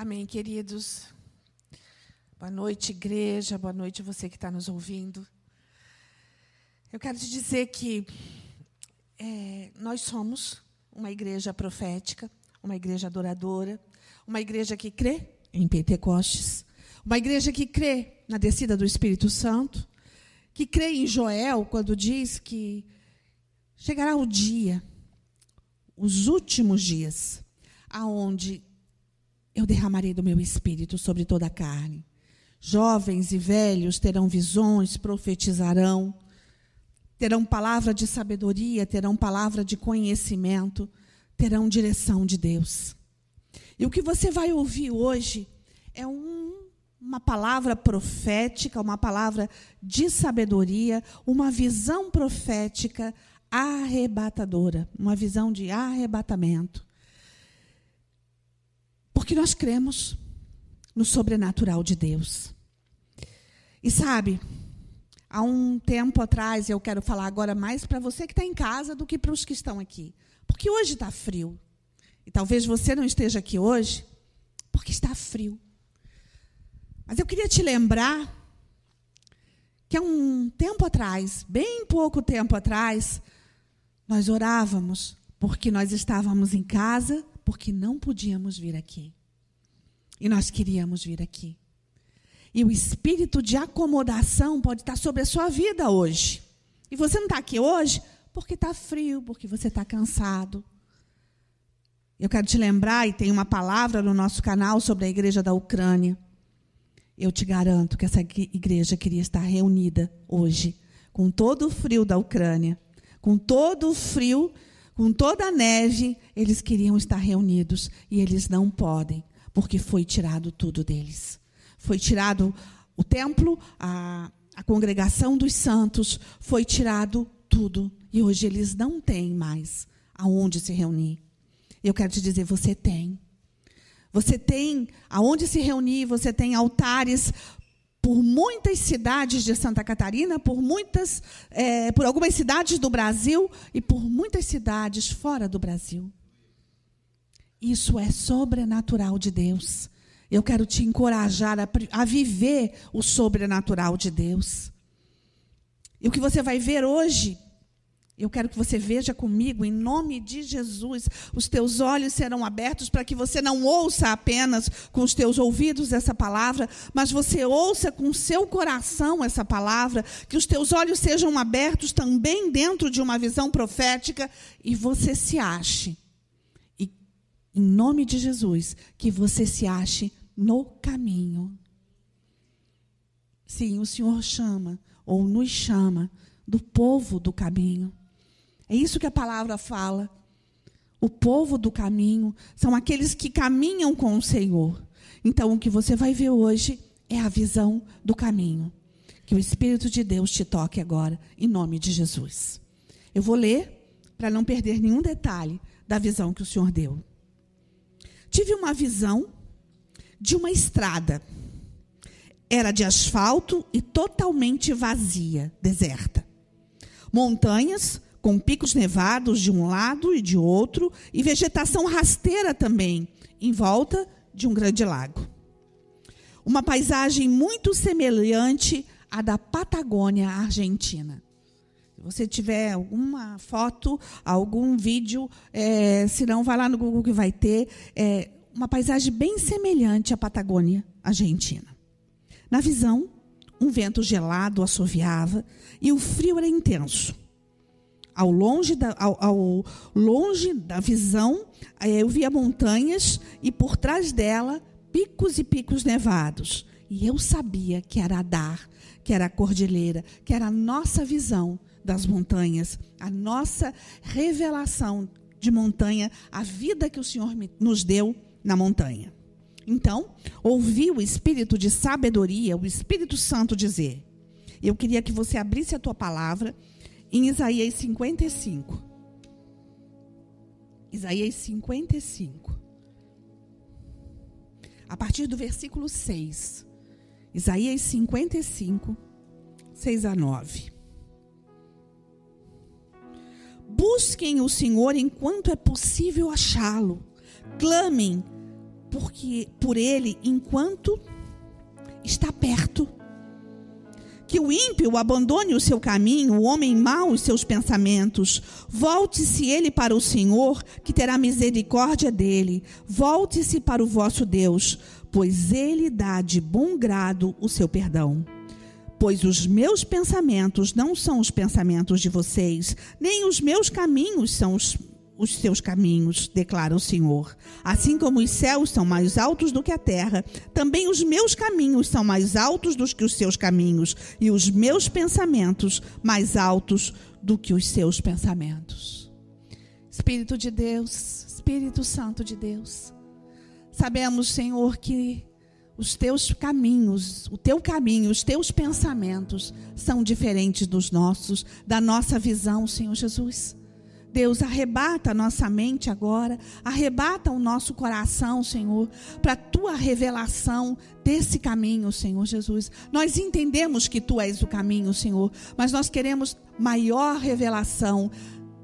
Amém, queridos. Boa noite, igreja. Boa noite, você que está nos ouvindo. Eu quero te dizer que é, nós somos uma igreja profética, uma igreja adoradora, uma igreja que crê em Pentecostes, uma igreja que crê na descida do Espírito Santo, que crê em Joel quando diz que chegará o dia, os últimos dias, aonde eu derramarei do meu espírito sobre toda a carne. Jovens e velhos terão visões, profetizarão, terão palavra de sabedoria, terão palavra de conhecimento, terão direção de Deus. E o que você vai ouvir hoje é um, uma palavra profética, uma palavra de sabedoria, uma visão profética arrebatadora, uma visão de arrebatamento. Porque nós cremos no sobrenatural de Deus. E sabe, há um tempo atrás, eu quero falar agora mais para você que está em casa do que para os que estão aqui. Porque hoje está frio. E talvez você não esteja aqui hoje porque está frio. Mas eu queria te lembrar que há um tempo atrás, bem pouco tempo atrás, nós orávamos porque nós estávamos em casa, porque não podíamos vir aqui. E nós queríamos vir aqui. E o espírito de acomodação pode estar sobre a sua vida hoje. E você não está aqui hoje porque está frio, porque você está cansado. Eu quero te lembrar, e tem uma palavra no nosso canal sobre a igreja da Ucrânia. Eu te garanto que essa igreja queria estar reunida hoje, com todo o frio da Ucrânia, com todo o frio, com toda a neve, eles queriam estar reunidos e eles não podem, porque foi tirado tudo deles. Foi tirado o templo, a, a congregação dos santos, foi tirado tudo. E hoje eles não têm mais aonde se reunir. Eu quero te dizer, você tem. Você tem aonde se reunir, você tem altares por muitas cidades de Santa Catarina, por muitas, é, por algumas cidades do Brasil e por muitas cidades fora do Brasil. Isso é sobrenatural de Deus. Eu quero te encorajar a, a viver o sobrenatural de Deus. E o que você vai ver hoje eu quero que você veja comigo, em nome de Jesus, os teus olhos serão abertos para que você não ouça apenas com os teus ouvidos essa palavra, mas você ouça com o seu coração essa palavra, que os teus olhos sejam abertos também dentro de uma visão profética e você se ache. E, em nome de Jesus, que você se ache no caminho. Sim, o Senhor chama, ou nos chama, do povo do caminho. É isso que a palavra fala. O povo do caminho são aqueles que caminham com o Senhor. Então, o que você vai ver hoje é a visão do caminho. Que o Espírito de Deus te toque agora, em nome de Jesus. Eu vou ler para não perder nenhum detalhe da visão que o Senhor deu. Tive uma visão de uma estrada. Era de asfalto e totalmente vazia, deserta. Montanhas com picos nevados de um lado e de outro, e vegetação rasteira também, em volta de um grande lago. Uma paisagem muito semelhante à da Patagônia Argentina. Se você tiver alguma foto, algum vídeo, é, se não, vai lá no Google que vai ter. É, uma paisagem bem semelhante à Patagônia Argentina. Na visão, um vento gelado assoviava e o frio era intenso ao longe da, ao, ao longe da visão, eh, eu via montanhas e por trás dela picos e picos nevados. E eu sabia que era Adar, que era a cordilheira, que era a nossa visão das montanhas, a nossa revelação de montanha, a vida que o Senhor nos deu na montanha. Então, ouvi o espírito de sabedoria, o Espírito Santo dizer: Eu queria que você abrisse a tua palavra em Isaías 55. Isaías 55. A partir do versículo 6. Isaías 55, 6 a 9. Busquem o Senhor enquanto é possível achá-lo. Clamem porque por ele enquanto está perto. Que o ímpio abandone o seu caminho, o homem mau os seus pensamentos. Volte-se ele para o Senhor, que terá misericórdia dele. Volte-se para o vosso Deus, pois ele dá de bom grado o seu perdão. Pois os meus pensamentos não são os pensamentos de vocês, nem os meus caminhos são os os seus caminhos, declara o Senhor. Assim como os céus são mais altos do que a terra, também os meus caminhos são mais altos do que os seus caminhos, e os meus pensamentos mais altos do que os seus pensamentos. Espírito de Deus, Espírito Santo de Deus, sabemos, Senhor, que os teus caminhos, o teu caminho, os teus pensamentos são diferentes dos nossos, da nossa visão, Senhor Jesus. Deus, arrebata a nossa mente agora, arrebata o nosso coração, Senhor, para a tua revelação desse caminho, Senhor Jesus. Nós entendemos que tu és o caminho, Senhor, mas nós queremos maior revelação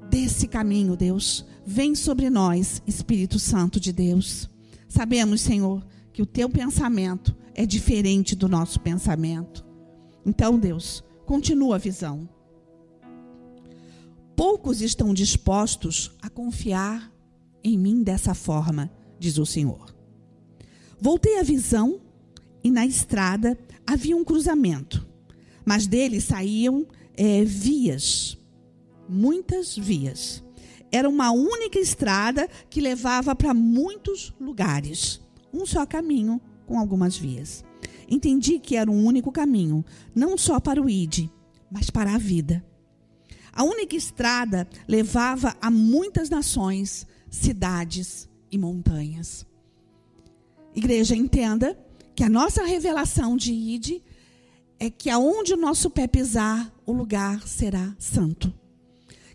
desse caminho, Deus. Vem sobre nós, Espírito Santo de Deus. Sabemos, Senhor, que o teu pensamento é diferente do nosso pensamento. Então, Deus, continua a visão Poucos estão dispostos a confiar em mim dessa forma, diz o Senhor. Voltei à visão e na estrada havia um cruzamento, mas dele saíam é, vias, muitas vias. Era uma única estrada que levava para muitos lugares, um só caminho com algumas vias. Entendi que era um único caminho, não só para o ID, mas para a vida. A única estrada levava a muitas nações, cidades e montanhas. Igreja, entenda que a nossa revelação de Ide é que aonde o nosso pé pisar, o lugar será santo.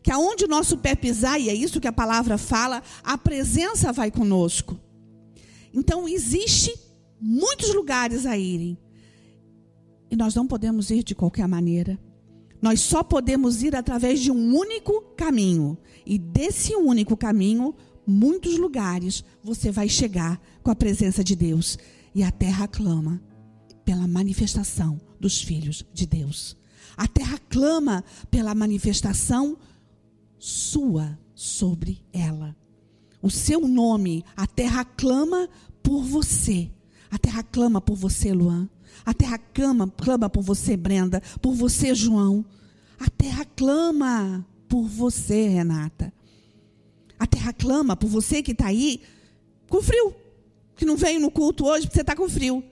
Que aonde o nosso pé pisar, e é isso que a palavra fala, a presença vai conosco. Então, existe muitos lugares a irem. E nós não podemos ir de qualquer maneira. Nós só podemos ir através de um único caminho. E desse único caminho, muitos lugares você vai chegar com a presença de Deus. E a terra clama pela manifestação dos filhos de Deus. A terra clama pela manifestação sua sobre ela. O seu nome, a terra clama por você. A terra clama por você, Luan. A terra clama, clama por você, Brenda, por você, João. A terra clama por você, Renata. A terra clama por você que está aí com frio, que não veio no culto hoje porque você está com frio.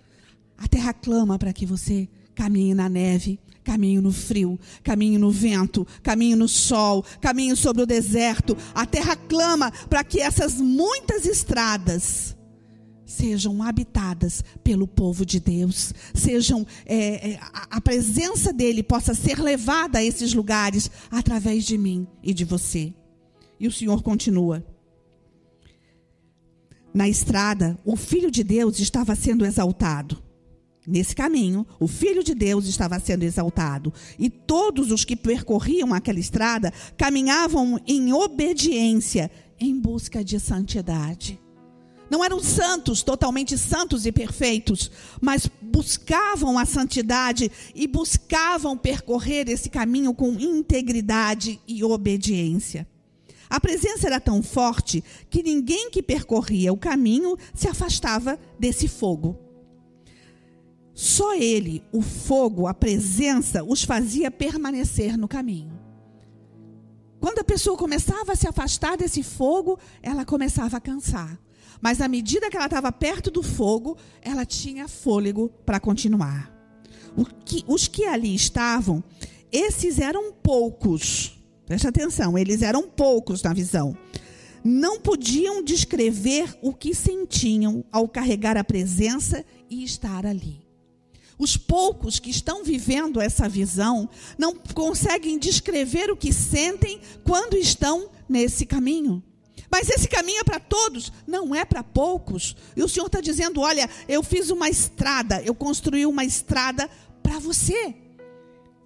A terra clama para que você caminhe na neve, caminhe no frio, caminhe no vento, caminhe no sol, caminhe sobre o deserto. A terra clama para que essas muitas estradas sejam habitadas pelo povo de Deus, sejam é, é, a, a presença dele possa ser levada a esses lugares através de mim e de você. E o Senhor continua. Na estrada, o Filho de Deus estava sendo exaltado. Nesse caminho, o Filho de Deus estava sendo exaltado. E todos os que percorriam aquela estrada caminhavam em obediência, em busca de santidade. Não eram santos, totalmente santos e perfeitos, mas buscavam a santidade e buscavam percorrer esse caminho com integridade e obediência. A presença era tão forte que ninguém que percorria o caminho se afastava desse fogo. Só ele, o fogo, a presença, os fazia permanecer no caminho. Quando a pessoa começava a se afastar desse fogo, ela começava a cansar. Mas à medida que ela estava perto do fogo, ela tinha fôlego para continuar. Que, os que ali estavam, esses eram poucos. Preste atenção, eles eram poucos na visão. Não podiam descrever o que sentiam ao carregar a presença e estar ali. Os poucos que estão vivendo essa visão não conseguem descrever o que sentem quando estão nesse caminho. Mas esse caminho é para todos, não é para poucos. E o Senhor está dizendo: olha, eu fiz uma estrada, eu construí uma estrada para você.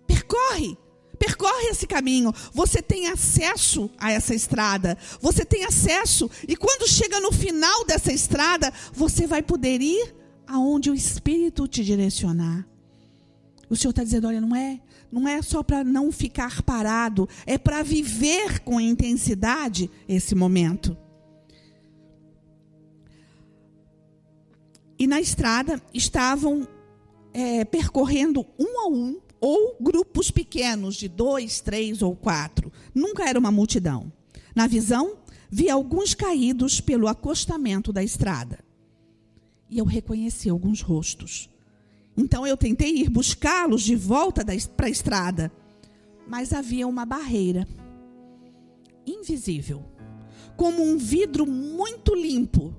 Percorre, percorre esse caminho, você tem acesso a essa estrada. Você tem acesso, e quando chega no final dessa estrada, você vai poder ir aonde o Espírito te direcionar. O Senhor está dizendo: olha, não é, não é só para não ficar parado, é para viver com intensidade esse momento. E na estrada estavam é, percorrendo um a um ou grupos pequenos de dois, três ou quatro. Nunca era uma multidão. Na visão, vi alguns caídos pelo acostamento da estrada. E eu reconheci alguns rostos. Então eu tentei ir buscá-los de volta para a estrada, mas havia uma barreira invisível, como um vidro muito limpo.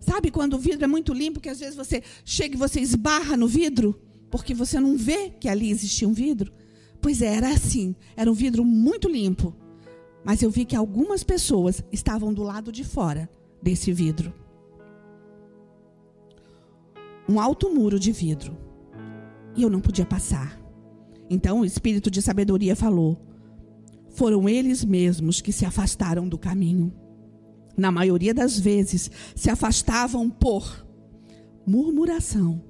Sabe quando o vidro é muito limpo, que às vezes você chega e você esbarra no vidro? porque você não vê que ali existia um vidro. Pois é, era assim, era um vidro muito limpo. Mas eu vi que algumas pessoas estavam do lado de fora desse vidro. Um alto muro de vidro. E eu não podia passar. Então o espírito de sabedoria falou: Foram eles mesmos que se afastaram do caminho. Na maioria das vezes, se afastavam por murmuração,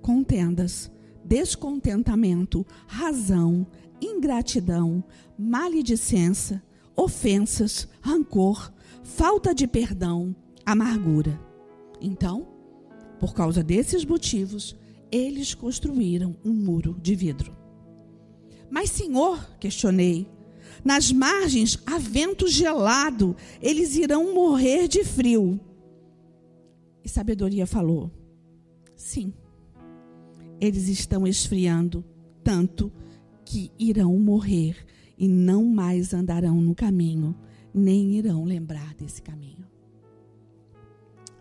contendas, descontentamento, razão, ingratidão, maledicência, ofensas, rancor, falta de perdão, amargura. Então, por causa desses motivos, eles construíram um muro de vidro. Mas, Senhor, questionei, nas margens há vento gelado, eles irão morrer de frio. E sabedoria falou: Sim eles estão esfriando tanto que irão morrer e não mais andarão no caminho, nem irão lembrar desse caminho.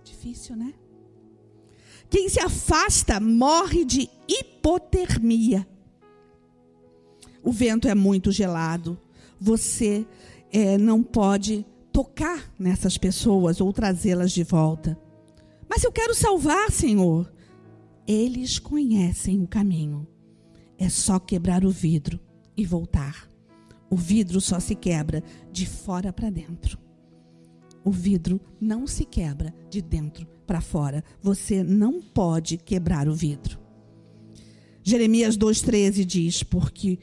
Difícil, né? Quem se afasta morre de hipotermia. O vento é muito gelado. Você é, não pode tocar nessas pessoas ou trazê-las de volta. Mas eu quero salvar, Senhor. Eles conhecem o caminho. É só quebrar o vidro e voltar. O vidro só se quebra de fora para dentro. O vidro não se quebra de dentro para fora. Você não pode quebrar o vidro. Jeremias 2,13 diz: Porque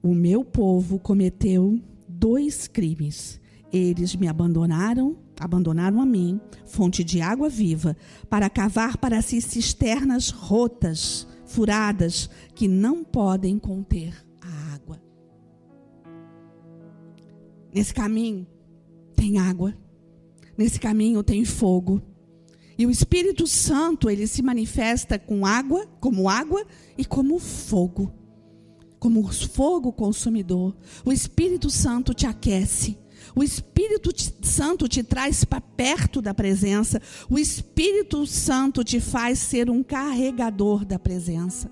o meu povo cometeu dois crimes. Eles me abandonaram abandonaram a mim, fonte de água viva, para cavar para si cisternas rotas, furadas, que não podem conter a água. Nesse caminho tem água, nesse caminho tem fogo. E o Espírito Santo, ele se manifesta com água, como água e como fogo. Como fogo consumidor. O Espírito Santo te aquece. O Espírito Santo te traz para perto da presença. O Espírito Santo te faz ser um carregador da presença.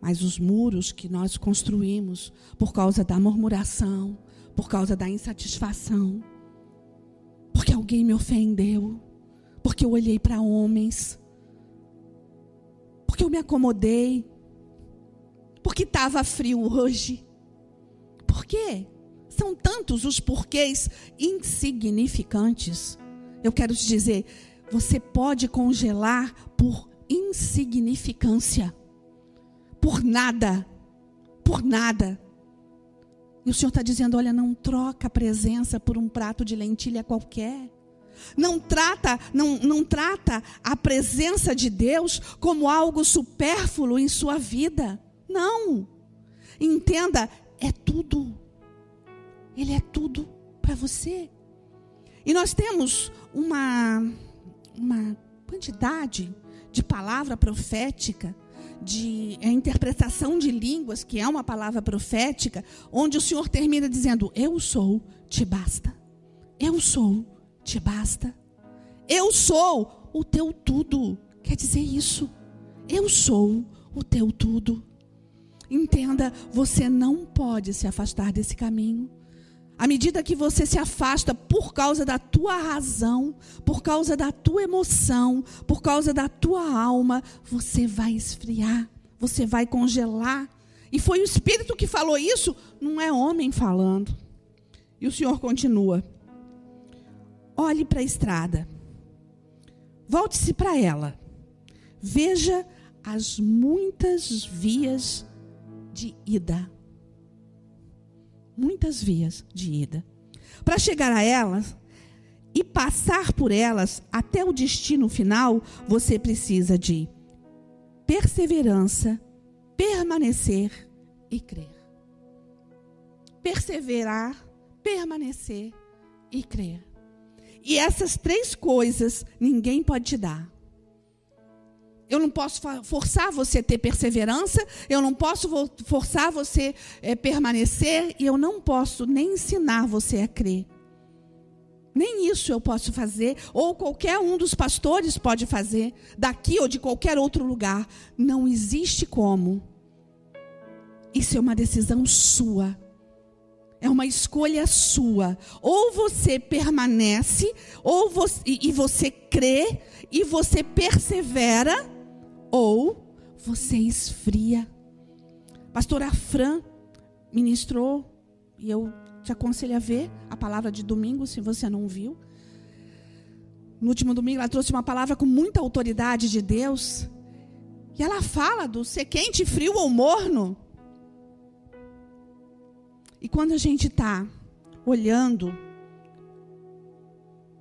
Mas os muros que nós construímos por causa da murmuração, por causa da insatisfação, porque alguém me ofendeu, porque eu olhei para homens, porque eu me acomodei, porque estava frio hoje, por quê? São tantos os porquês insignificantes. Eu quero te dizer, você pode congelar por insignificância, por nada, por nada. E o Senhor está dizendo: olha, não troca a presença por um prato de lentilha qualquer. Não trata, não, não trata a presença de Deus como algo supérfluo em sua vida. Não. Entenda, é tudo. Ele é tudo para você. E nós temos uma, uma quantidade de palavra profética, de é, interpretação de línguas, que é uma palavra profética, onde o Senhor termina dizendo: Eu sou, te basta. Eu sou, te basta. Eu sou o teu tudo. Quer dizer isso. Eu sou o teu tudo. Entenda, você não pode se afastar desse caminho. À medida que você se afasta por causa da tua razão, por causa da tua emoção, por causa da tua alma, você vai esfriar, você vai congelar. E foi o Espírito que falou isso, não é homem falando. E o Senhor continua: olhe para a estrada, volte-se para ela, veja as muitas vias de ida. Muitas vias de ida. Para chegar a elas e passar por elas até o destino final, você precisa de perseverança, permanecer e crer. Perseverar, permanecer e crer. E essas três coisas ninguém pode te dar. Eu não posso forçar você a ter perseverança, eu não posso forçar você a é, permanecer, e eu não posso nem ensinar você a crer. Nem isso eu posso fazer, ou qualquer um dos pastores pode fazer, daqui ou de qualquer outro lugar. Não existe como. Isso é uma decisão sua. É uma escolha sua. Ou você permanece, ou você, e você crê, e você persevera, ou você esfria. Pastora Fran ministrou, e eu te aconselho a ver a palavra de domingo, se você não viu. No último domingo, ela trouxe uma palavra com muita autoridade de Deus. E ela fala do ser quente, frio ou morno. E quando a gente está olhando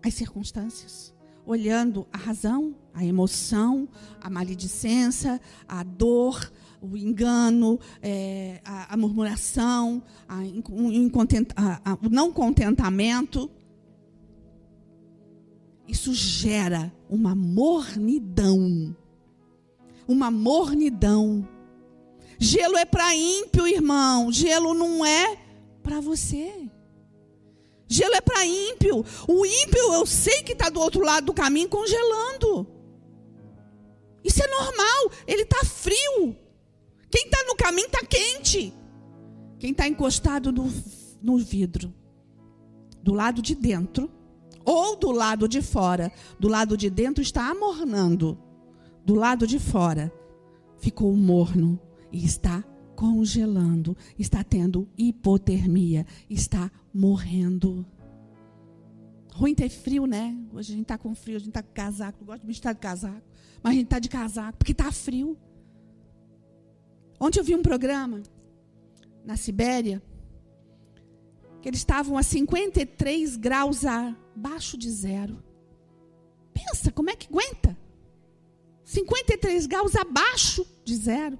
as circunstâncias, olhando a razão, a emoção, a maledicência, a dor, o engano, é, a, a, murmuração, a, o não contentamento. Isso gera uma mornidão. Uma mornidão. Gelo é para ímpio, irmão. Gelo não é para você. Gelo é para ímpio. O ímpio eu sei que está do outro lado do caminho congelando. Isso é normal. Ele está frio. Quem está no caminho está quente. Quem está encostado no, no vidro, do lado de dentro, ou do lado de fora, do lado de dentro está amornando, do lado de fora ficou morno e está congelando, está tendo hipotermia, está morrendo. Ruim ter frio, né? Hoje a gente está com frio, a gente está com casaco. Eu gosto de estar de casaco, mas a gente está de casaco porque está frio. Ontem eu vi um programa na Sibéria que eles estavam a 53 graus abaixo de zero. Pensa, como é que aguenta? 53 graus abaixo de zero.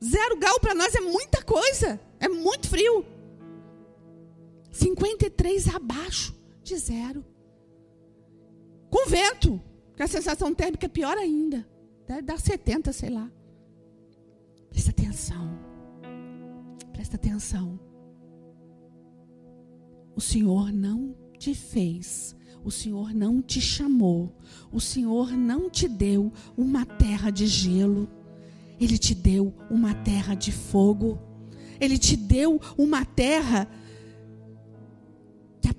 Zero grau para nós é muita coisa, é muito frio. 53 abaixo de zero. Com vento, que a sensação térmica é pior ainda. Deve dar 70, sei lá. Presta atenção. Presta atenção. O Senhor não te fez, o Senhor não te chamou, o Senhor não te deu uma terra de gelo, Ele te deu uma terra de fogo, Ele te deu uma terra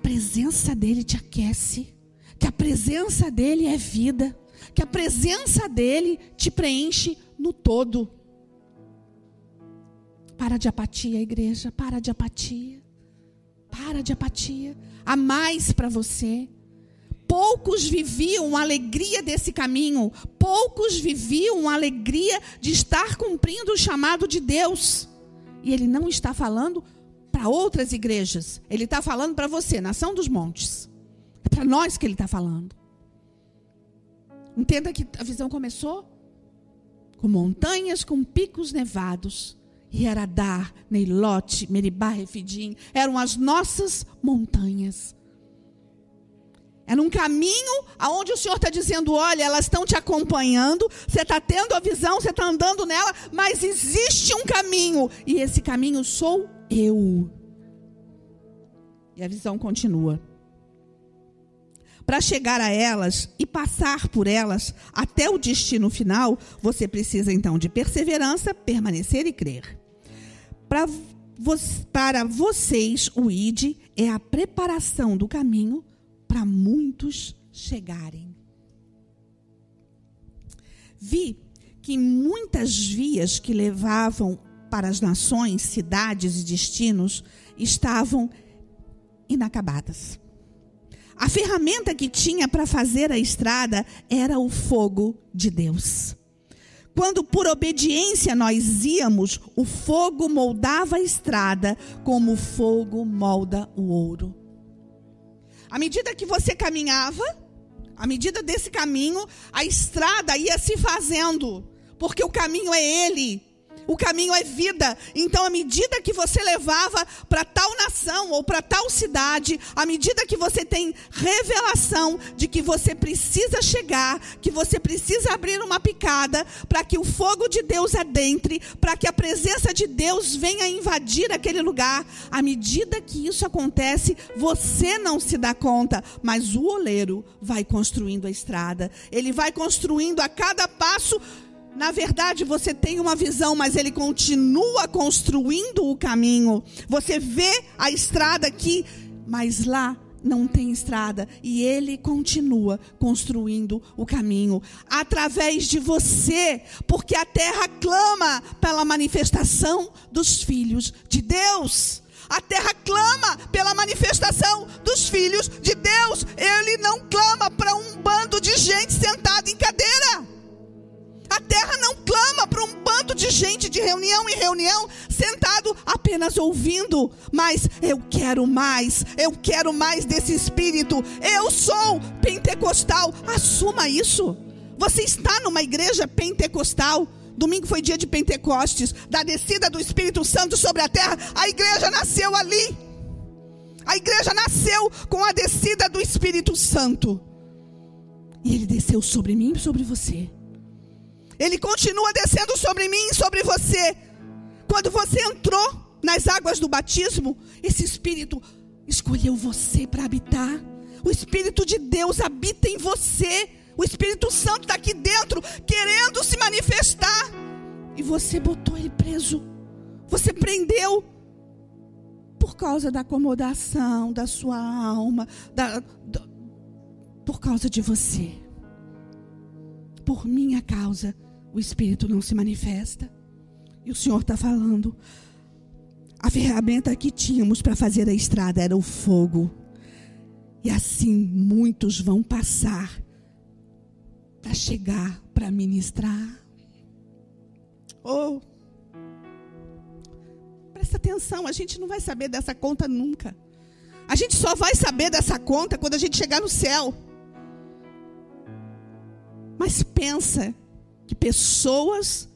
presença dEle te aquece, que a presença dEle é vida, que a presença dEle te preenche no todo. Para de apatia, igreja. Para de apatia. Para de apatia. Há mais para você. Poucos viviam a alegria desse caminho. Poucos viviam a alegria de estar cumprindo o chamado de Deus. E ele não está falando para outras igrejas. Ele está falando para você, Nação dos Montes. É para nós que ele está falando. Entenda que a visão começou com montanhas com picos nevados Hieradá, Neilote, Meribá, Refidim, eram as nossas montanhas. Era um caminho aonde o Senhor está dizendo: olha, elas estão te acompanhando, você está tendo a visão, você está andando nela, mas existe um caminho, e esse caminho sou eu. E a visão continua. Para chegar a elas e passar por elas até o destino final, você precisa então de perseverança, permanecer e crer. Para, para vocês, o ID é a preparação do caminho para muitos chegarem. Vi que muitas vias que levavam para as nações, cidades e destinos estavam inacabadas. A ferramenta que tinha para fazer a estrada era o fogo de Deus. Quando por obediência nós íamos, o fogo moldava a estrada como o fogo molda o ouro. À medida que você caminhava, à medida desse caminho, a estrada ia se fazendo, porque o caminho é ele. O caminho é vida. Então, à medida que você levava para tal nação ou para tal cidade, à medida que você tem revelação de que você precisa chegar, que você precisa abrir uma picada para que o fogo de Deus adentre, para que a presença de Deus venha invadir aquele lugar, à medida que isso acontece, você não se dá conta, mas o oleiro vai construindo a estrada. Ele vai construindo a cada passo na verdade, você tem uma visão, mas ele continua construindo o caminho. Você vê a estrada aqui, mas lá não tem estrada e ele continua construindo o caminho através de você, porque a terra clama pela manifestação dos filhos de Deus. A terra clama pela manifestação dos filhos de Deus. Ele não clama para um bando de gente sentada em cadeira. A terra não clama para um bando de gente de reunião em reunião, sentado apenas ouvindo, mas eu quero mais, eu quero mais desse espírito. Eu sou pentecostal, assuma isso. Você está numa igreja pentecostal. Domingo foi dia de Pentecostes, da descida do Espírito Santo sobre a terra. A igreja nasceu ali. A igreja nasceu com a descida do Espírito Santo. E ele desceu sobre mim e sobre você. Ele continua descendo sobre mim e sobre você. Quando você entrou nas águas do batismo, esse Espírito escolheu você para habitar. O Espírito de Deus habita em você. O Espírito Santo está aqui dentro, querendo se manifestar. E você botou ele preso. Você prendeu. Por causa da acomodação da sua alma. Da, por causa de você. Por minha causa o Espírito não se manifesta. E o Senhor está falando. A ferramenta que tínhamos para fazer a estrada era o fogo. E assim muitos vão passar para chegar para ministrar. Oh, presta atenção, a gente não vai saber dessa conta nunca. A gente só vai saber dessa conta quando a gente chegar no céu. Mas pensa que pessoas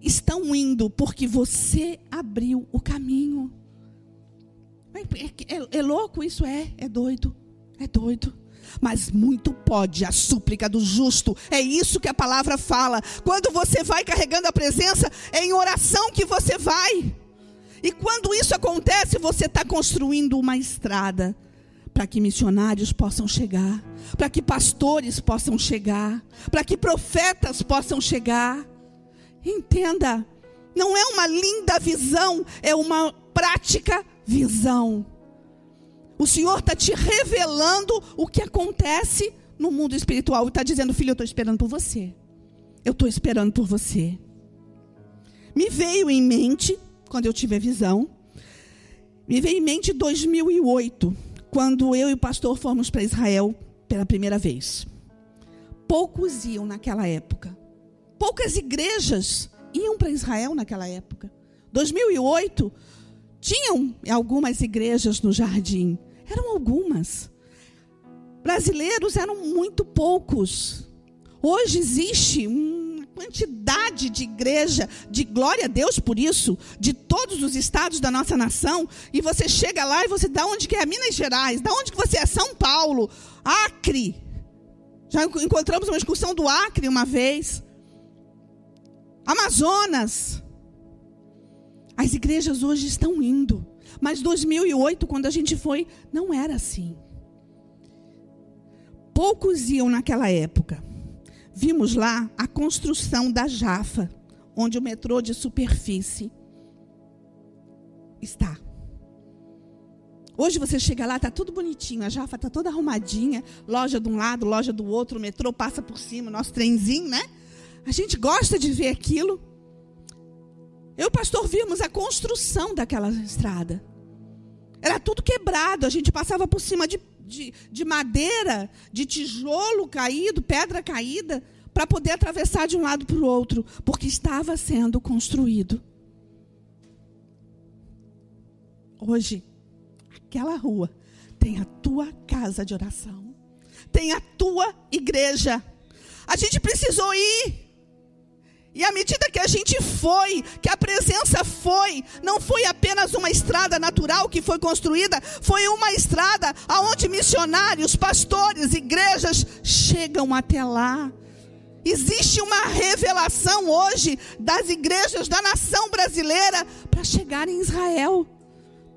estão indo porque você abriu o caminho. É, é, é, louco isso? É, é doido. É doido. Mas muito pode a súplica do justo. É isso que a palavra fala. Quando você vai carregando a presença, é em oração que você vai. E quando isso acontece, você está construindo uma estrada para que missionários possam chegar, para que pastores possam chegar, para que profetas possam chegar. Entenda, não é uma linda visão, é uma prática visão. O Senhor está te revelando o que acontece no mundo espiritual e está dizendo, filho, eu estou esperando por você. Eu estou esperando por você. Me veio em mente, quando eu tive a visão, me veio em mente 2008 quando eu e o pastor fomos para Israel pela primeira vez. Poucos iam naquela época. Poucas igrejas iam para Israel naquela época. 2008 tinham algumas igrejas no jardim. Eram algumas. Brasileiros eram muito poucos. Hoje existe um quantidade de igreja, de glória a Deus por isso, de todos os estados da nossa nação, e você chega lá e você dá onde que é Minas Gerais, da onde que você é São Paulo, Acre. Já encontramos uma excursão do Acre uma vez. Amazonas. As igrejas hoje estão indo, mas 2008 quando a gente foi, não era assim. Poucos iam naquela época vimos lá a construção da Jafa, onde o metrô de superfície está. Hoje você chega lá, está tudo bonitinho, a Jafa está toda arrumadinha, loja de um lado, loja do outro, o metrô passa por cima, nosso trenzinho, né? A gente gosta de ver aquilo. Eu e o pastor vimos a construção daquela estrada. Era tudo quebrado, a gente passava por cima de, de, de madeira, de tijolo caído, pedra caída, para poder atravessar de um lado para o outro, porque estava sendo construído. Hoje, aquela rua tem a tua casa de oração, tem a tua igreja. A gente precisou ir e à medida que a gente foi, que a presença foi, não foi apenas uma estrada natural que foi construída, foi uma estrada aonde missionários, pastores, igrejas chegam até lá. Existe uma revelação hoje das igrejas da nação brasileira para chegar em Israel.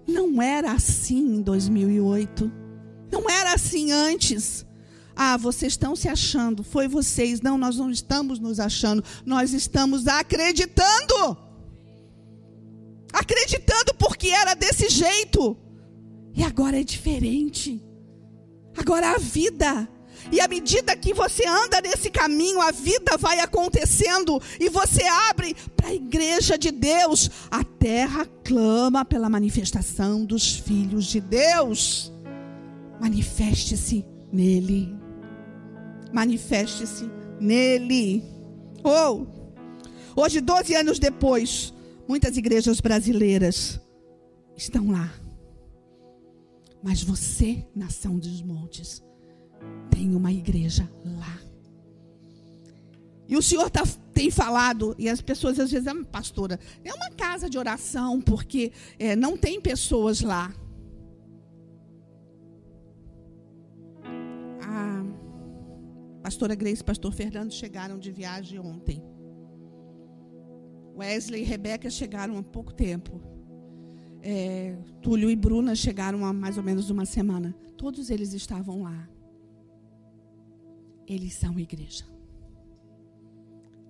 Não era assim em 2008. Não era assim antes. Ah, vocês estão se achando, foi vocês. Não, nós não estamos nos achando, nós estamos acreditando. Acreditando porque era desse jeito. E agora é diferente. Agora a vida. E à medida que você anda nesse caminho, a vida vai acontecendo e você abre para a igreja de Deus. A terra clama pela manifestação dos filhos de Deus. Manifeste-se nele manifeste-se nele. Ou, oh, hoje, 12 anos depois, muitas igrejas brasileiras estão lá. Mas você, nação dos montes, tem uma igreja lá. E o Senhor tá, tem falado, e as pessoas às vezes, ah, pastora, é uma casa de oração, porque é, não tem pessoas lá. Pastora Grace e pastor Fernando chegaram de viagem ontem. Wesley e Rebeca chegaram há pouco tempo. É, Túlio e Bruna chegaram há mais ou menos uma semana. Todos eles estavam lá. Eles são igreja.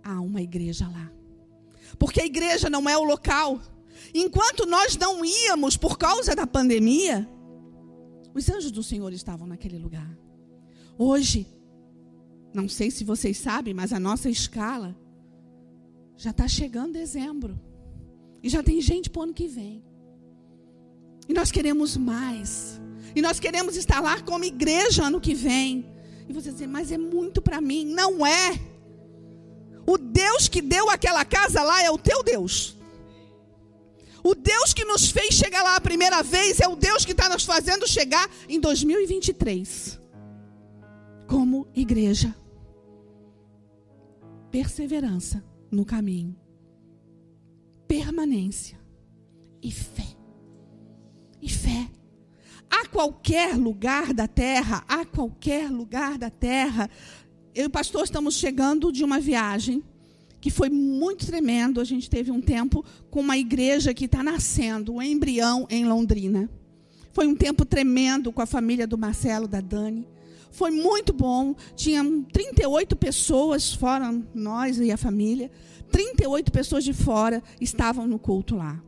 Há uma igreja lá. Porque a igreja não é o local. Enquanto nós não íamos por causa da pandemia, os anjos do Senhor estavam naquele lugar. Hoje, não sei se vocês sabem, mas a nossa escala já está chegando dezembro. E já tem gente para o ano que vem. E nós queremos mais. E nós queremos estar lá como igreja ano que vem. E você diz, mas é muito para mim. Não é. O Deus que deu aquela casa lá é o teu Deus. O Deus que nos fez chegar lá a primeira vez é o Deus que está nos fazendo chegar em 2023 como igreja. Perseverança no caminho, permanência e fé. E fé. A qualquer lugar da terra, a qualquer lugar da terra, eu e o pastor estamos chegando de uma viagem que foi muito tremendo. A gente teve um tempo com uma igreja que está nascendo, um embrião em Londrina. Foi um tempo tremendo com a família do Marcelo, da Dani. Foi muito bom. Tinha 38 pessoas, fora nós e a família. 38 pessoas de fora estavam no culto lá.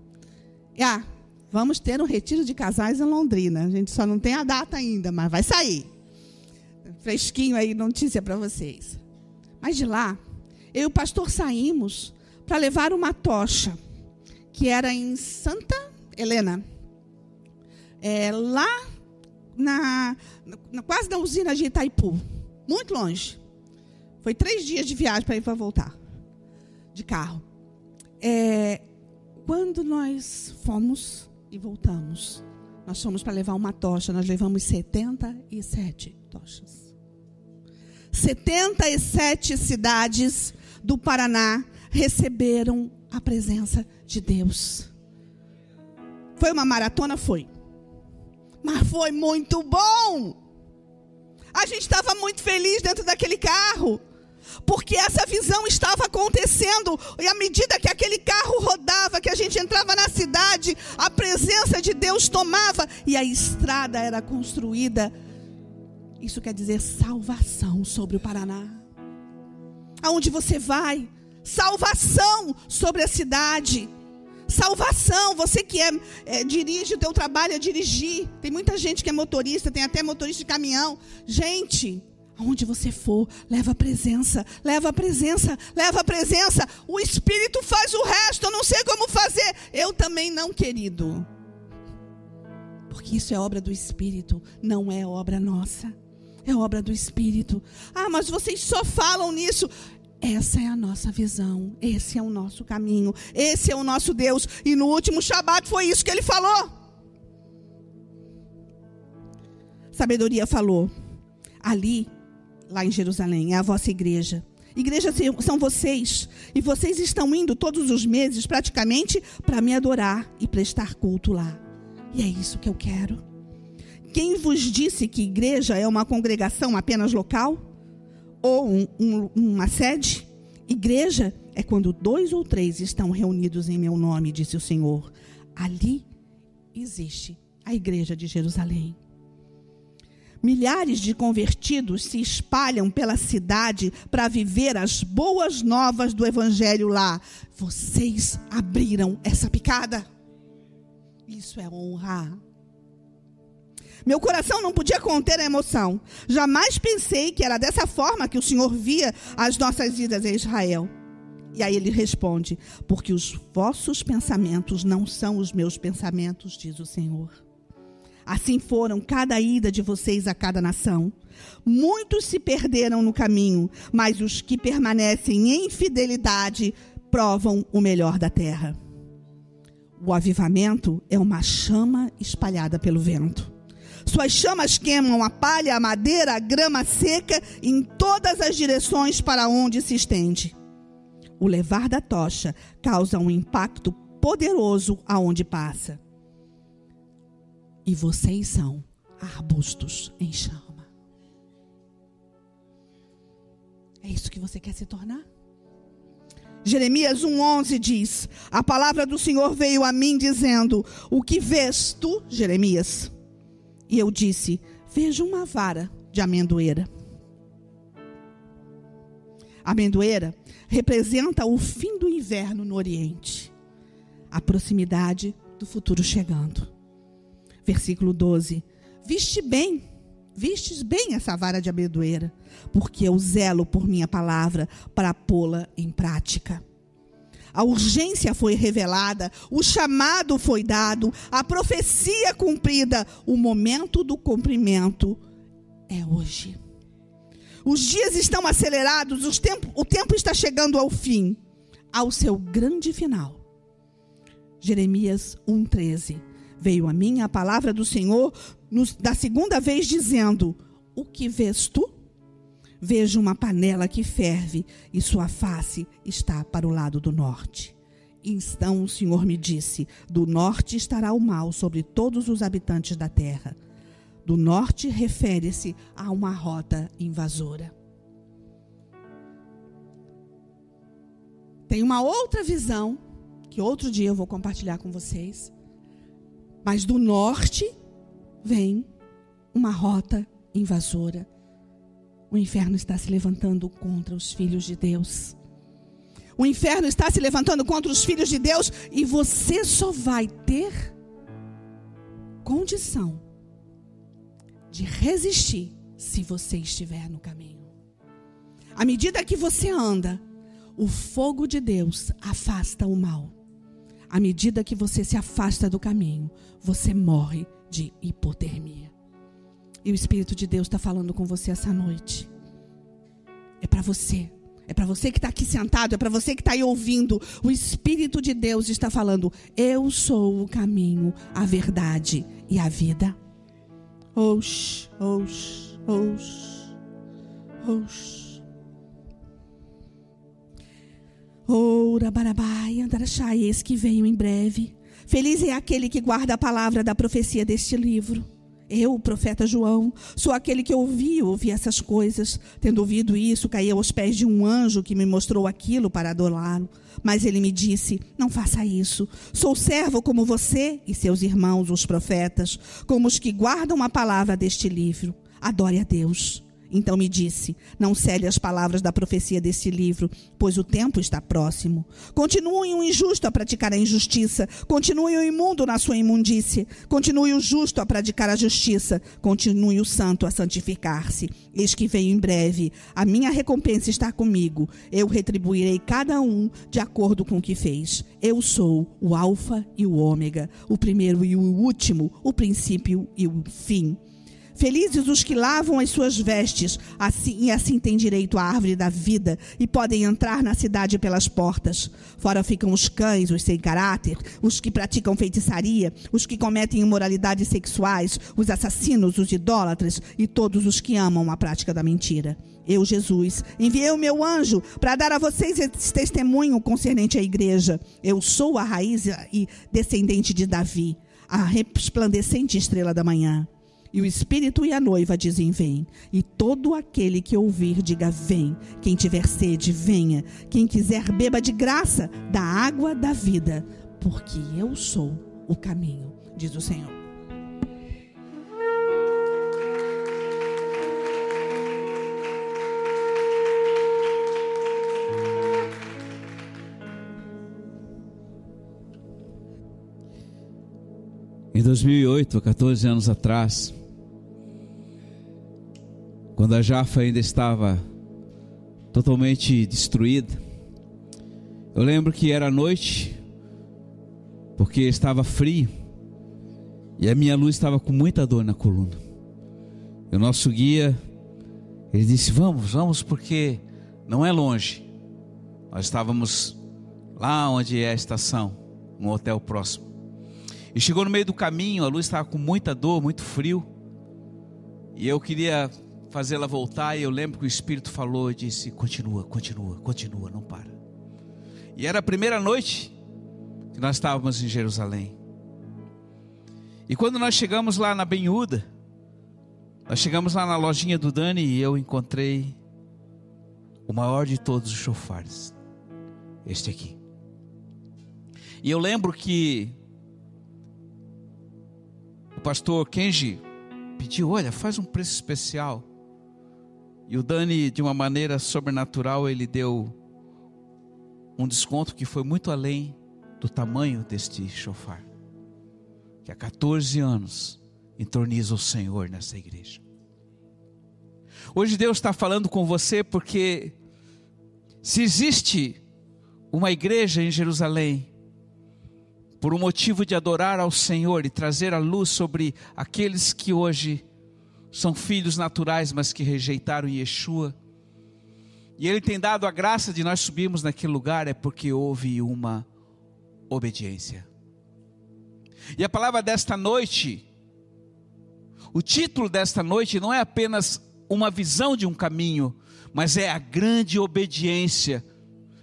E, ah, vamos ter um retiro de casais em Londrina. A gente só não tem a data ainda, mas vai sair. Fresquinho aí, notícia para vocês. Mas de lá, eu e o pastor saímos para levar uma tocha, que era em Santa Helena. É, lá na, na, quase na usina de Itaipu. Muito longe. Foi três dias de viagem para ir para voltar. De carro. É, quando nós fomos e voltamos, nós fomos para levar uma tocha. Nós levamos 77 tochas. 77 cidades do Paraná receberam a presença de Deus. Foi uma maratona? Foi. Mas foi muito bom. A gente estava muito feliz dentro daquele carro. Porque essa visão estava acontecendo, e à medida que aquele carro rodava, que a gente entrava na cidade, a presença de Deus tomava e a estrada era construída. Isso quer dizer salvação sobre o Paraná. Aonde você vai, salvação sobre a cidade. Salvação, você que é, é, dirige o teu trabalho é dirigir. Tem muita gente que é motorista, tem até motorista de caminhão. Gente, Aonde você for, leva a presença, leva a presença, leva a presença. O Espírito faz o resto, eu não sei como fazer. Eu também não, querido. Porque isso é obra do Espírito, não é obra nossa. É obra do Espírito. Ah, mas vocês só falam nisso. Essa é a nossa visão, esse é o nosso caminho, esse é o nosso Deus. E no último Shabat foi isso que ele falou. Sabedoria falou: ali, lá em Jerusalém, é a vossa igreja. Igreja são vocês. E vocês estão indo todos os meses, praticamente, para me adorar e prestar culto lá. E é isso que eu quero. Quem vos disse que igreja é uma congregação apenas local? Ou um, um, uma sede. Igreja é quando dois ou três estão reunidos em meu nome, disse o Senhor. Ali existe a igreja de Jerusalém. Milhares de convertidos se espalham pela cidade para viver as boas novas do evangelho lá. Vocês abriram essa picada. Isso é honra. Meu coração não podia conter a emoção. Jamais pensei que era dessa forma que o Senhor via as nossas idas a Israel. E aí ele responde: Porque os vossos pensamentos não são os meus pensamentos, diz o Senhor. Assim foram cada ida de vocês a cada nação. Muitos se perderam no caminho, mas os que permanecem em fidelidade provam o melhor da terra. O avivamento é uma chama espalhada pelo vento. Suas chamas queimam a palha, a madeira, a grama seca em todas as direções para onde se estende. O levar da tocha causa um impacto poderoso aonde passa. E vocês são arbustos em chama. É isso que você quer se tornar? Jeremias 1,11 diz: A palavra do Senhor veio a mim dizendo: O que vês tu, Jeremias? E eu disse: Veja uma vara de amendoeira. A amendoeira representa o fim do inverno no Oriente, a proximidade do futuro chegando. Versículo 12: Viste bem, vistes bem essa vara de amendoeira, porque eu zelo por minha palavra para pô-la em prática. A urgência foi revelada, o chamado foi dado, a profecia cumprida, o momento do cumprimento é hoje. Os dias estão acelerados, tempo, o tempo está chegando ao fim, ao seu grande final. Jeremias 1,13. Veio a mim a palavra do Senhor no, da segunda vez, dizendo: O que vês tu? Vejo uma panela que ferve e sua face está para o lado do norte. Então o Senhor me disse: Do norte estará o mal sobre todos os habitantes da terra. Do norte refere-se a uma rota invasora. Tem uma outra visão que outro dia eu vou compartilhar com vocês. Mas do norte vem uma rota invasora o inferno está se levantando contra os filhos de Deus. O inferno está se levantando contra os filhos de Deus e você só vai ter condição de resistir se você estiver no caminho. À medida que você anda, o fogo de Deus afasta o mal. À medida que você se afasta do caminho, você morre de hipotermia. E o Espírito de Deus está falando com você essa noite. É para você. É para você que está aqui sentado, é para você que está aí ouvindo. O Espírito de Deus está falando: Eu sou o caminho, a verdade e a vida. Ox, ox, ox, ox. Ora, barabai, andarachai, eis que venho em breve. Feliz é aquele que guarda a palavra da profecia deste livro. Eu, o profeta João, sou aquele que ouvi, ouvi essas coisas. Tendo ouvido isso, caí aos pés de um anjo que me mostrou aquilo para adorá-lo. Mas ele me disse: Não faça isso. Sou servo como você e seus irmãos, os profetas, como os que guardam a palavra deste livro. Adore a Deus. Então me disse: Não cele as palavras da profecia deste livro, pois o tempo está próximo. Continue o injusto a praticar a injustiça, continue o imundo na sua imundície, continue o justo a praticar a justiça, continue o santo a santificar-se. Eis que venho em breve, a minha recompensa está comigo, eu retribuirei cada um de acordo com o que fez. Eu sou o Alfa e o Ômega, o primeiro e o último, o princípio e o fim. Felizes os que lavam as suas vestes, assim e assim têm direito à árvore da vida e podem entrar na cidade pelas portas. Fora ficam os cães, os sem caráter, os que praticam feitiçaria, os que cometem imoralidades sexuais, os assassinos, os idólatras e todos os que amam a prática da mentira. Eu, Jesus, enviei o meu anjo para dar a vocês esse testemunho concernente à igreja. Eu sou a raiz e descendente de Davi, a resplandecente estrela da manhã. E o Espírito e a noiva dizem: Vem. E todo aquele que ouvir, diga: Vem. Quem tiver sede, venha. Quem quiser, beba de graça da água da vida. Porque eu sou o caminho, diz o Senhor. Em 2008, 14 anos atrás, quando a Jafa ainda estava totalmente destruída. Eu lembro que era noite, porque estava frio, e a minha luz estava com muita dor na coluna. E o nosso guia, ele disse: Vamos, vamos, porque não é longe. Nós estávamos lá onde é a estação, no hotel próximo. E chegou no meio do caminho, a luz estava com muita dor, muito frio. E eu queria fazê-la voltar, e eu lembro que o Espírito falou e disse: continua, continua, continua, não para. E era a primeira noite que nós estávamos em Jerusalém. E quando nós chegamos lá na Benhuda, nós chegamos lá na lojinha do Dani e eu encontrei o maior de todos os chofares, este aqui. E eu lembro que o pastor Kenji pediu: olha, faz um preço especial. E o Dani, de uma maneira sobrenatural, ele deu um desconto que foi muito além do tamanho deste chofar. Que há 14 anos entorniza o Senhor nessa igreja. Hoje Deus está falando com você porque se existe uma igreja em Jerusalém, por um motivo de adorar ao Senhor e trazer a luz sobre aqueles que hoje são filhos naturais, mas que rejeitaram Yeshua. E Ele tem dado a graça de nós subirmos naquele lugar, é porque houve uma obediência. E a palavra desta noite, o título desta noite não é apenas uma visão de um caminho, mas é a grande obediência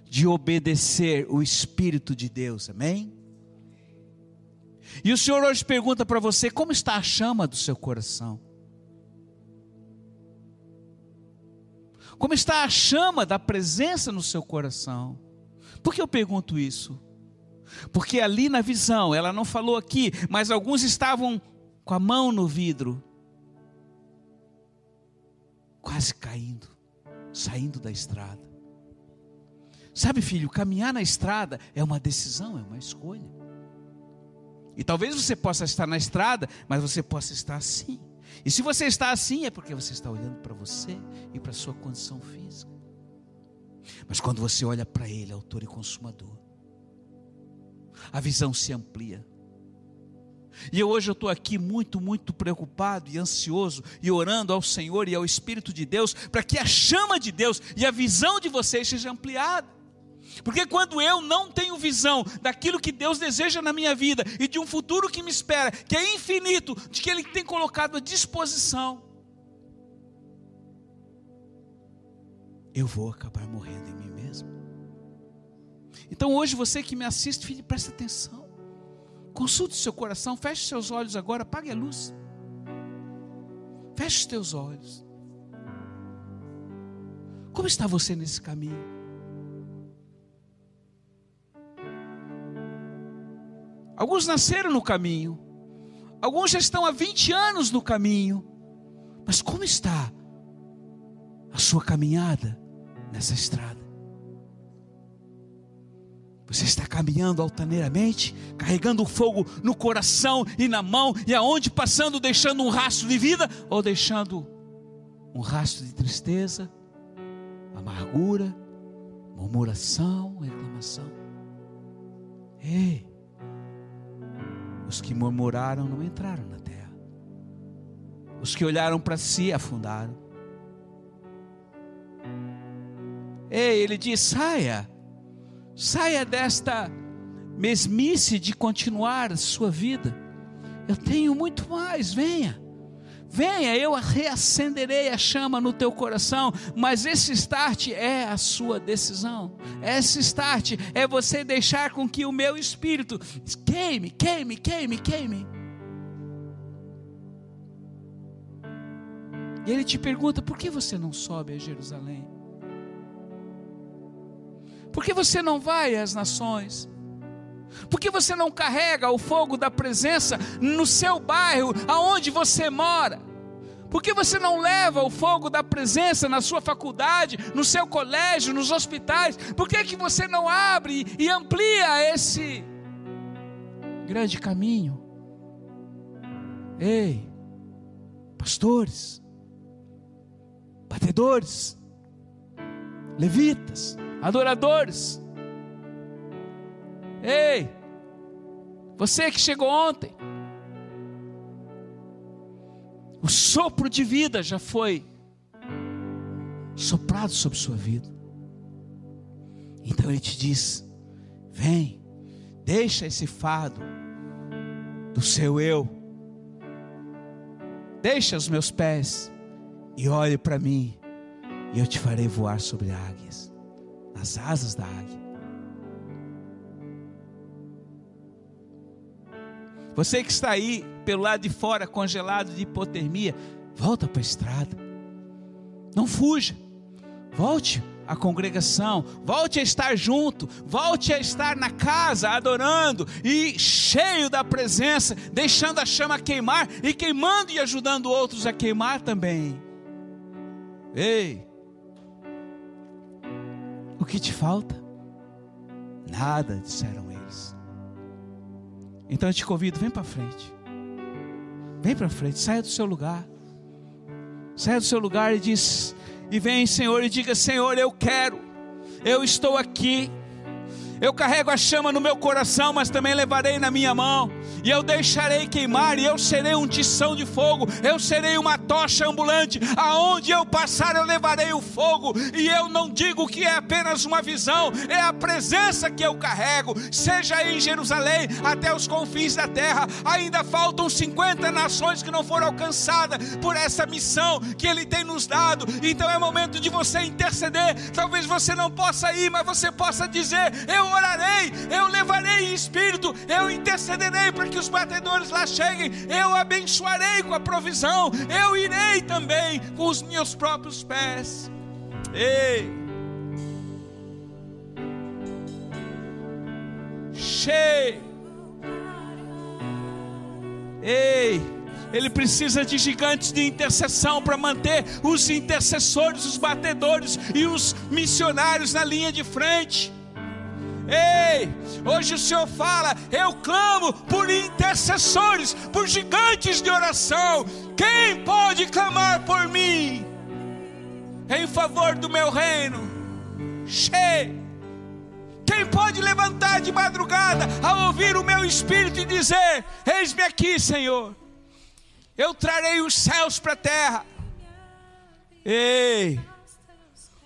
de obedecer o Espírito de Deus, amém? E o Senhor hoje pergunta para você: como está a chama do seu coração? Como está a chama da presença no seu coração? Por que eu pergunto isso? Porque ali na visão, ela não falou aqui, mas alguns estavam com a mão no vidro, quase caindo, saindo da estrada. Sabe, filho, caminhar na estrada é uma decisão, é uma escolha. E talvez você possa estar na estrada, mas você possa estar assim. E se você está assim, é porque você está olhando para você e para a sua condição física. Mas quando você olha para Ele, autor e consumador, a visão se amplia. E eu, hoje eu estou aqui muito, muito preocupado e ansioso e orando ao Senhor e ao Espírito de Deus para que a chama de Deus e a visão de vocês seja ampliada. Porque quando eu não tenho visão daquilo que Deus deseja na minha vida e de um futuro que me espera, que é infinito, de que Ele tem colocado à disposição, eu vou acabar morrendo em mim mesmo. Então hoje você que me assiste, filho, presta atenção. Consulte seu coração, feche seus olhos agora, apague a luz. Feche os teus olhos. Como está você nesse caminho? Alguns nasceram no caminho. Alguns já estão há 20 anos no caminho. Mas como está a sua caminhada nessa estrada. Você está caminhando altaneiramente, carregando o fogo no coração e na mão, e aonde passando, deixando um rastro de vida, ou deixando um rastro de tristeza, amargura, murmuração, reclamação. Ei, os que murmuraram não entraram na terra, os que olharam para si afundaram. Ei, ele diz: saia Saia desta mesmice de continuar sua vida. Eu tenho muito mais, venha. Venha, eu reacenderei a chama no teu coração, mas esse start é a sua decisão. Esse start é você deixar com que o meu espírito queime, queime, queime, queime. E ele te pergunta: por que você não sobe a Jerusalém? Por que você não vai às nações? Por que você não carrega o fogo da presença no seu bairro, aonde você mora? Por que você não leva o fogo da presença na sua faculdade, no seu colégio, nos hospitais? Por que, que você não abre e amplia esse grande caminho? Ei, pastores, batedores, levitas, adoradores. Ei, você que chegou ontem, o sopro de vida já foi soprado sobre sua vida. Então ele te diz: vem, deixa esse fado do seu eu, deixa os meus pés e olhe para mim, e eu te farei voar sobre águias nas asas da águia. Você que está aí pelo lado de fora, congelado de hipotermia, volta para a estrada. Não fuja. Volte à congregação, volte a estar junto, volte a estar na casa adorando e cheio da presença, deixando a chama queimar e queimando e ajudando outros a queimar também. Ei, o que te falta? Nada, disseram. Então eu te convido, vem para frente. Vem para frente, saia do seu lugar. Saia do seu lugar e diz: e vem, Senhor, e diga: Senhor, eu quero. Eu estou aqui. Eu carrego a chama no meu coração, mas também levarei na minha mão. E eu deixarei queimar, e eu serei um tição de fogo, eu serei uma tocha ambulante, aonde eu passar eu levarei o fogo, e eu não digo que é apenas uma visão, é a presença que eu carrego, seja em Jerusalém até os confins da terra, ainda faltam 50 nações que não foram alcançadas por essa missão que Ele tem nos dado, então é momento de você interceder, talvez você não possa ir, mas você possa dizer: Eu orarei, eu levarei em espírito, eu intercederei para que os batedores lá cheguem, eu abençoarei com a provisão, eu irei também com os meus próprios pés. Ei, cheio, ei, ele precisa de gigantes de intercessão para manter os intercessores, os batedores e os missionários na linha de frente. Ei, hoje o Senhor fala: eu clamo por intercessores, por gigantes de oração. Quem pode clamar por mim em favor do meu reino? Cheio. Quem pode levantar de madrugada a ouvir o meu espírito e dizer: Eis-me aqui, Senhor. Eu trarei os céus para a terra. Ei,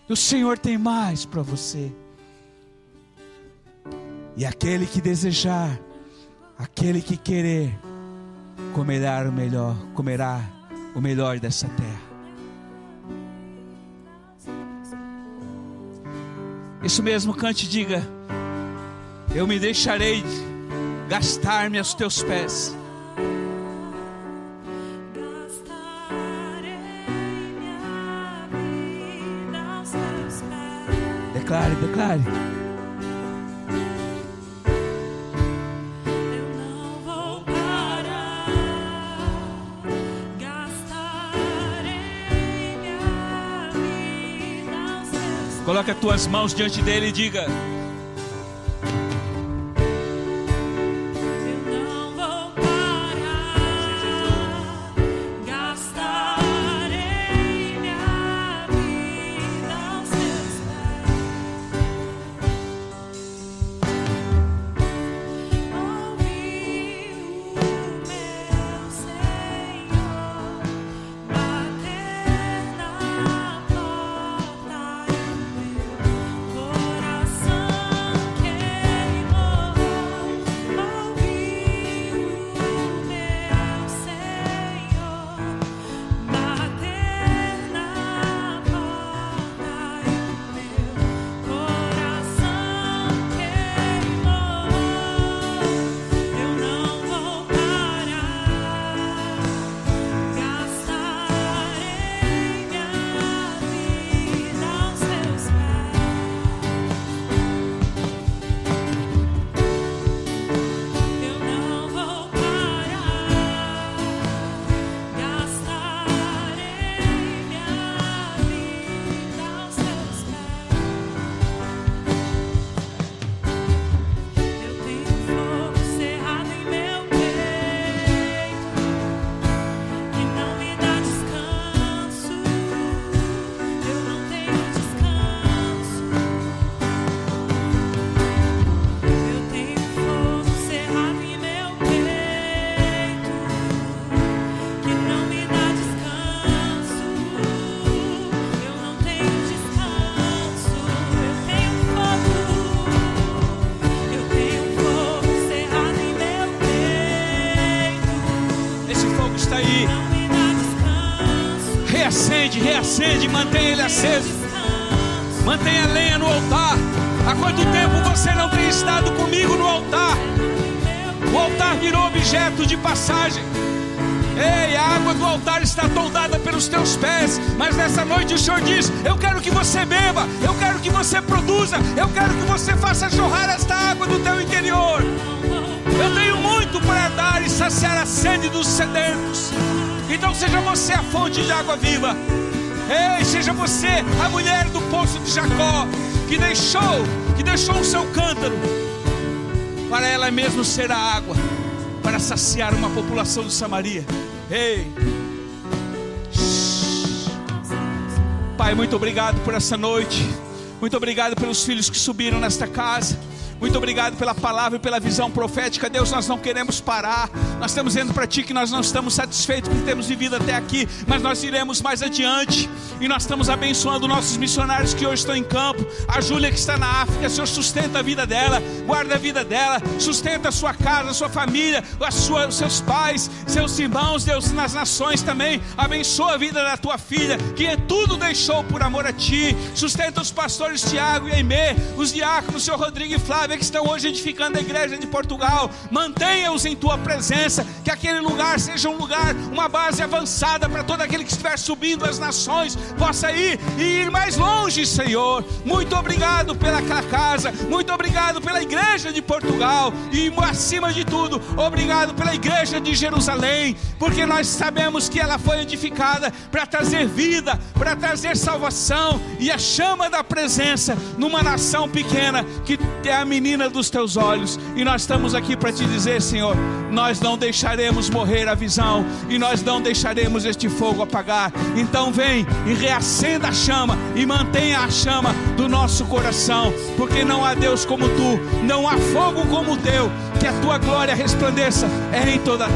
o Senhor tem mais para você. E aquele que desejar, aquele que querer, comerá o melhor, comerá o melhor dessa terra. Isso mesmo, cante e diga: Eu me deixarei gastar-me aos teus pés. Declare, declare. Coloque as tuas mãos diante dele e diga: reacende, mantenha ele aceso. Mantenha a lenha no altar. Há quanto tempo você não tem estado comigo no altar? O altar virou objeto de passagem. Ei, a água do altar está toldada pelos teus pés, mas nessa noite o Senhor diz: Eu quero que você beba, eu quero que você produza, eu quero que você faça jorrar esta água do teu interior. Eu tenho muito para dar e saciar a sede dos sedentos. Então seja você a fonte de água viva. Ei, seja você a mulher do poço de Jacó, que deixou, que deixou o seu cântaro, para ela mesma ser a água, para saciar uma população de Samaria. Ei, Pai, muito obrigado por essa noite. Muito obrigado pelos filhos que subiram nesta casa. Muito obrigado pela palavra e pela visão profética. Deus, nós não queremos parar. Nós estamos dizendo para Ti que nós não estamos satisfeitos com o que temos vivido até aqui, mas nós iremos mais adiante. E nós estamos abençoando nossos missionários que hoje estão em campo. A Júlia que está na África, Senhor, sustenta a vida dela, guarda a vida dela, sustenta a sua casa, a sua família, a sua, os seus pais, seus irmãos, Deus, nas nações também. Abençoa a vida da tua filha, que tudo deixou por amor a Ti. Sustenta os pastores Tiago e Aimee, os diáconos, Senhor Rodrigo e Flávio que estão hoje edificando a igreja de Portugal, mantenha-os em tua presença, que aquele lugar seja um lugar, uma base avançada para todo aquele que estiver subindo as nações, possa ir e ir mais longe, Senhor. Muito obrigado pela casa, muito obrigado pela igreja de Portugal. E acima de tudo, obrigado pela igreja de Jerusalém, porque nós sabemos que ela foi edificada para trazer vida, para trazer salvação. E a chama da presença numa nação pequena que é a menina dos teus olhos. E nós estamos aqui para te dizer, Senhor, nós não deixaremos morrer a visão e nós não deixaremos este fogo apagar. Então vem e reacenda a chama e mantenha a chama do nosso coração, porque não há Deus como tu, não há fogo como o teu, que a tua glória resplandeça em toda